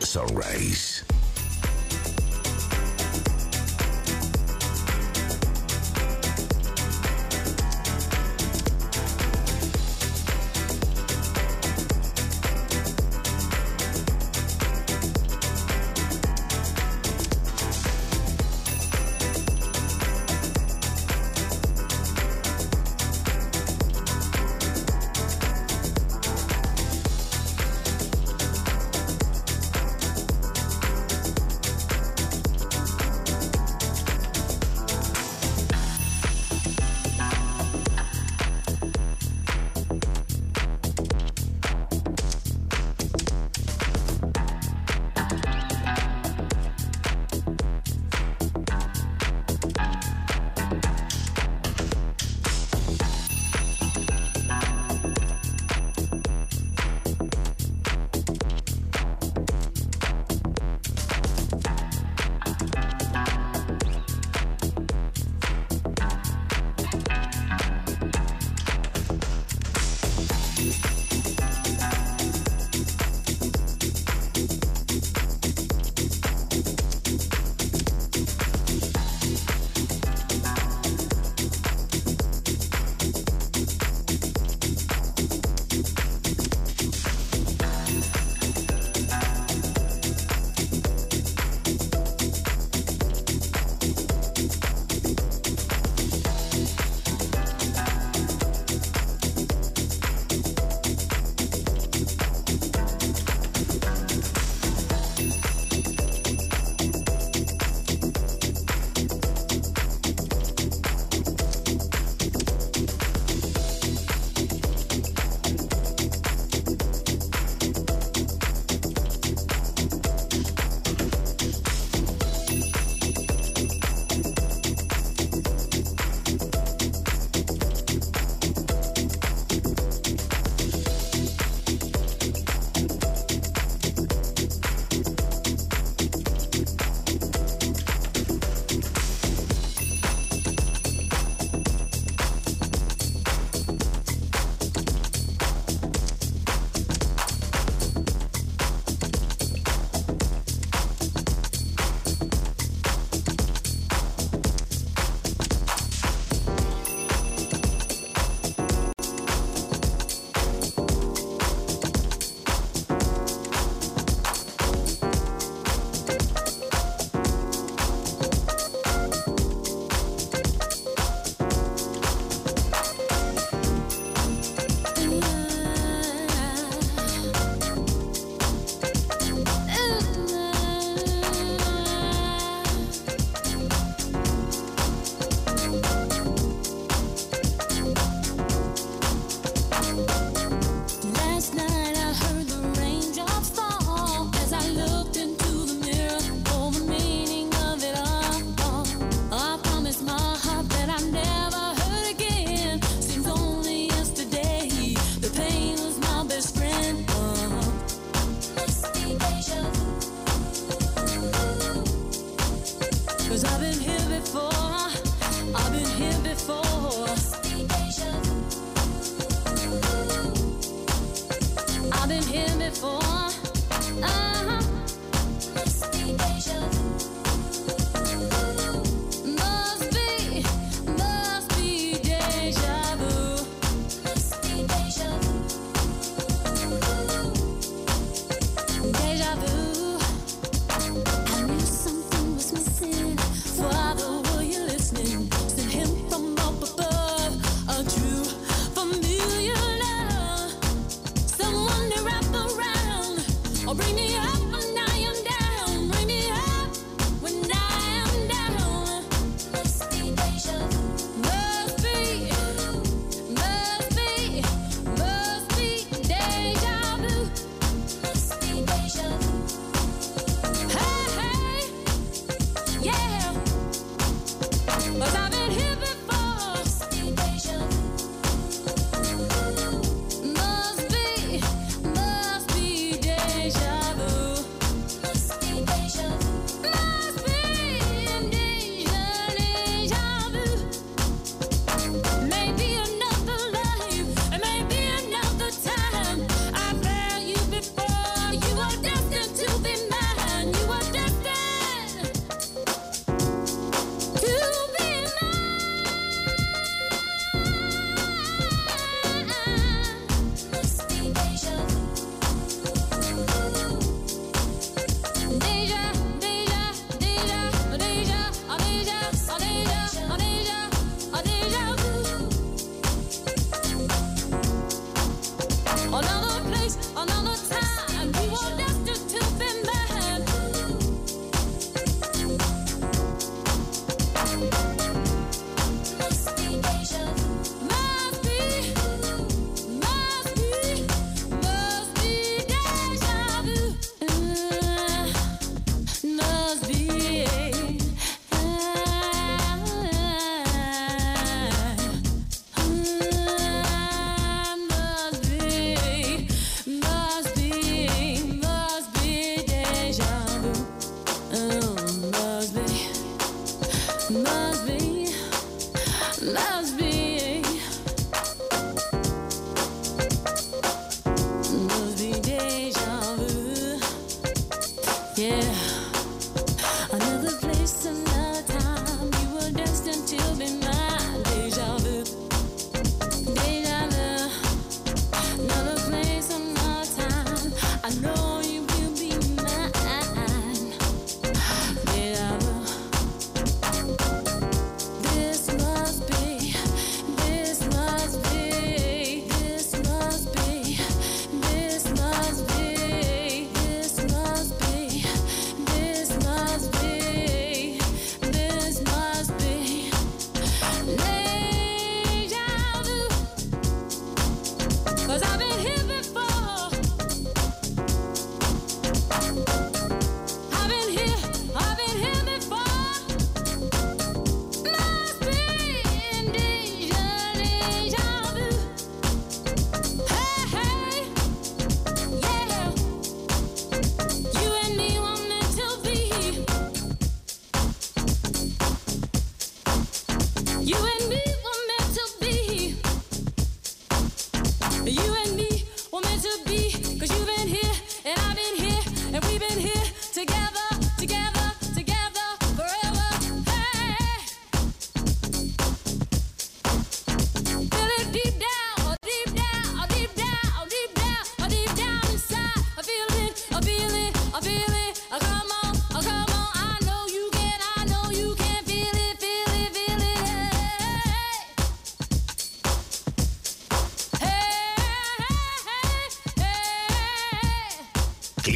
Sunrise.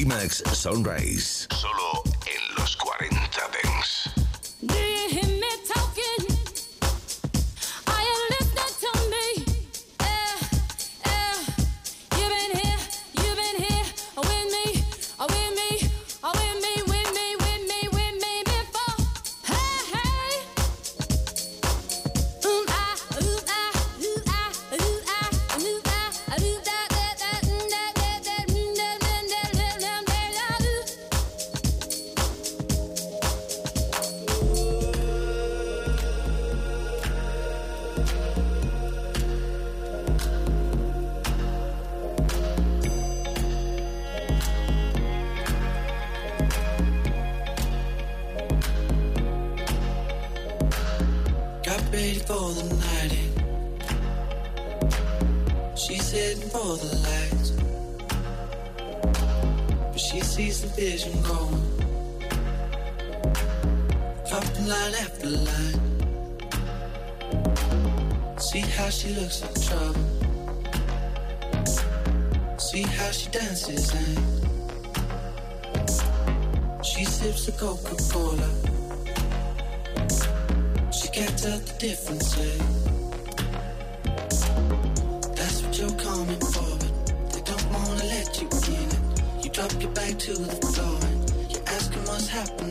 Mix Sunrise.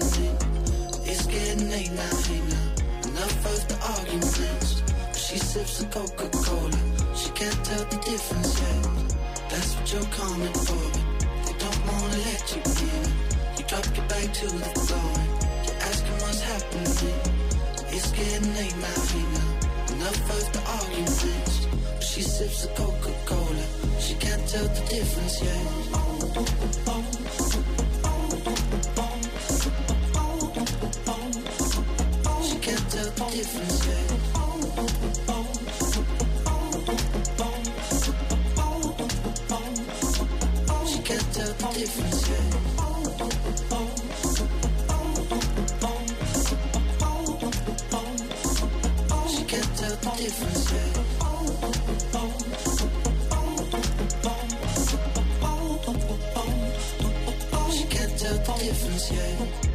dancing. It's getting late now, hey now. Enough of the arguments. She sips a Coca Cola. She can't tell the difference yet. That's what you're coming for. They don't wanna let you in. You drop your bag to the floor. You're asking what's happening. It's getting late now, hey now. Enough of the arguments. She sips a Coca Cola. She can't tell the difference yet. Oh, oh, oh, défensière.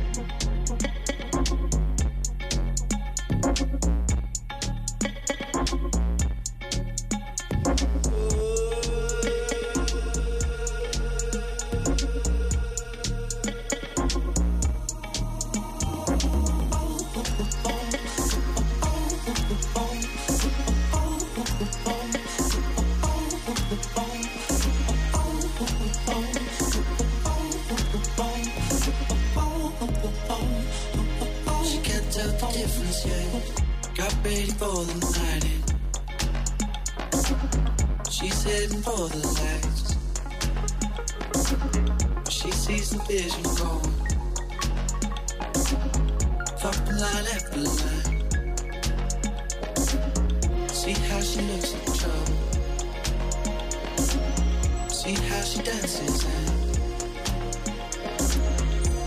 me how she dances and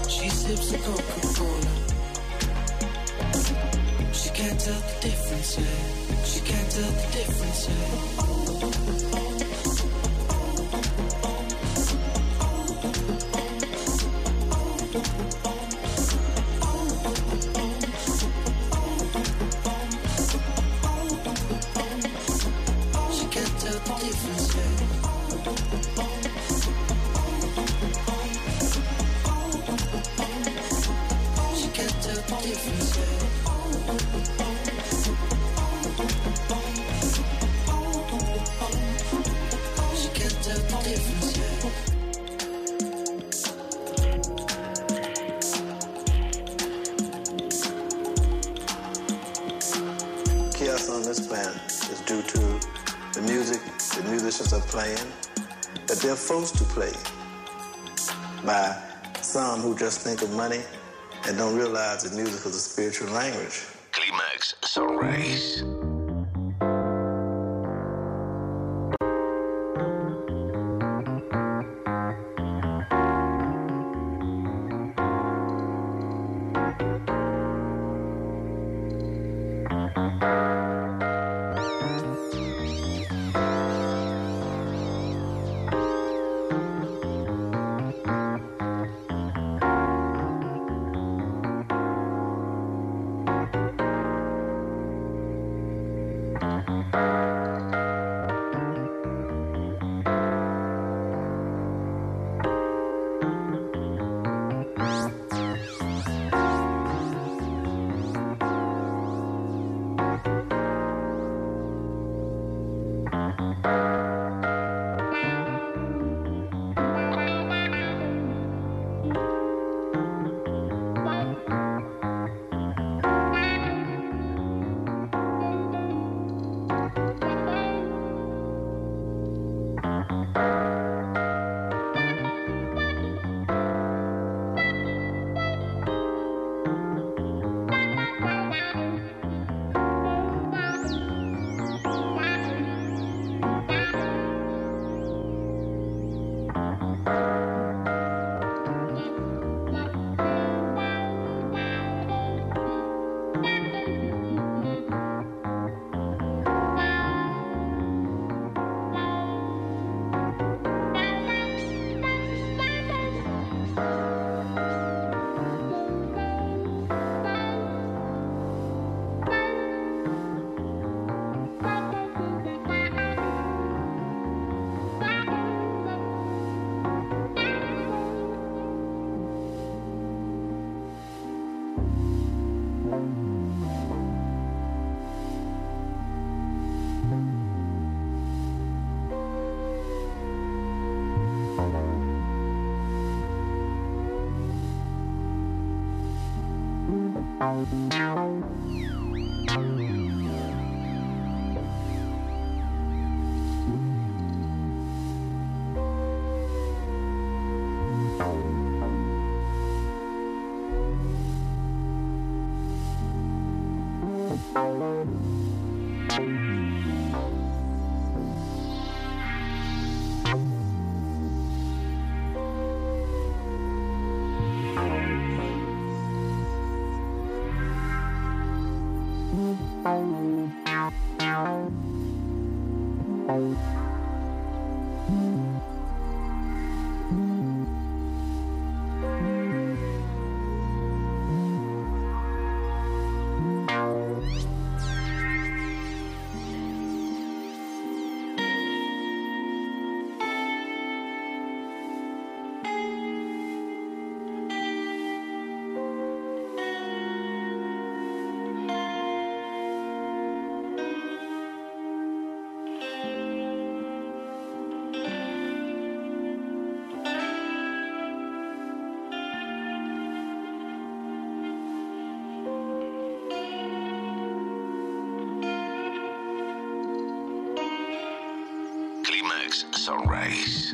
she sips a Coca-Cola. She can't tell the difference, yeah. She can't tell the difference, yeah. spiritual language. Climax Sunrise. Sunrise.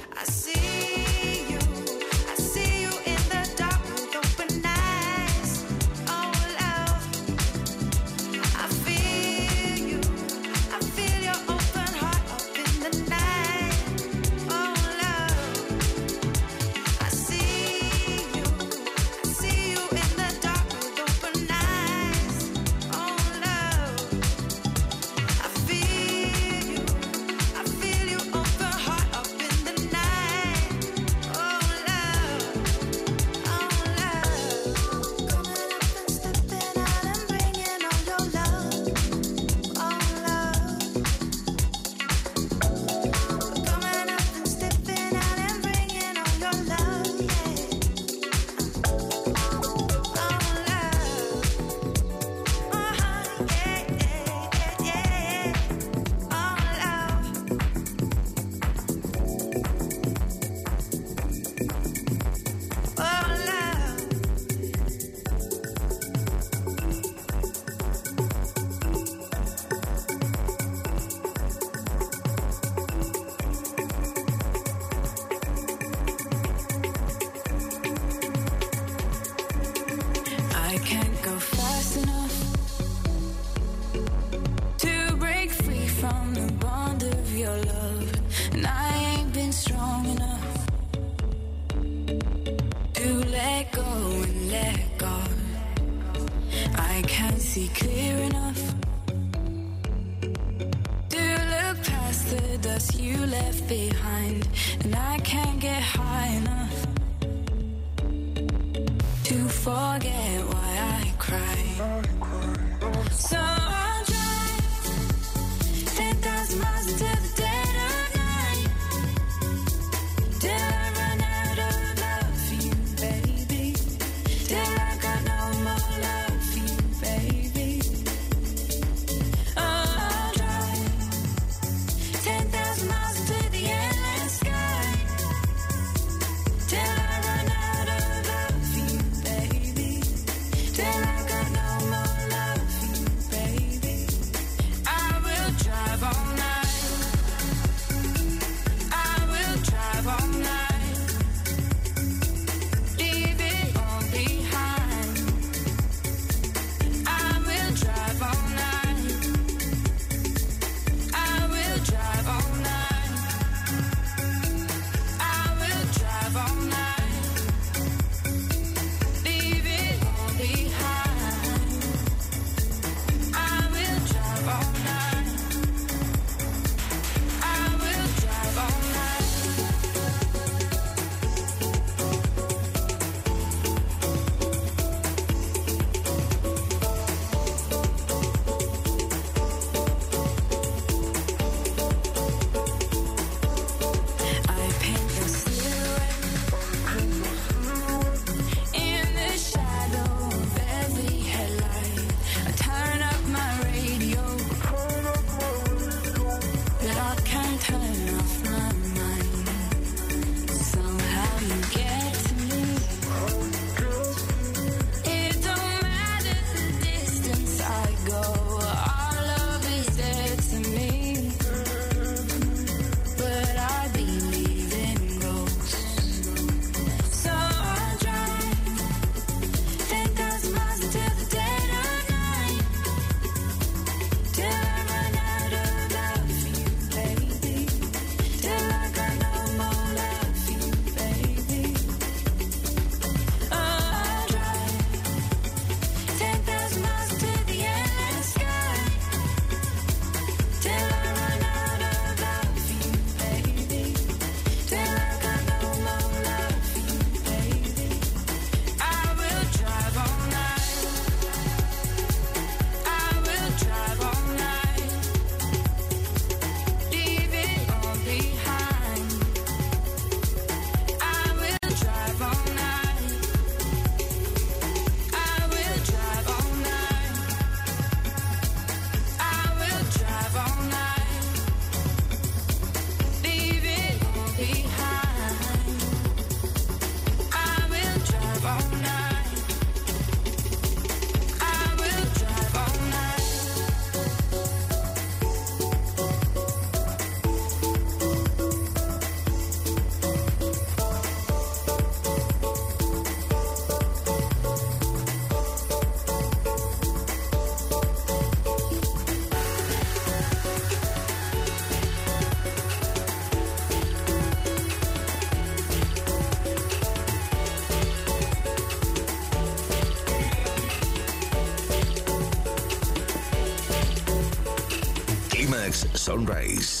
Sunrise.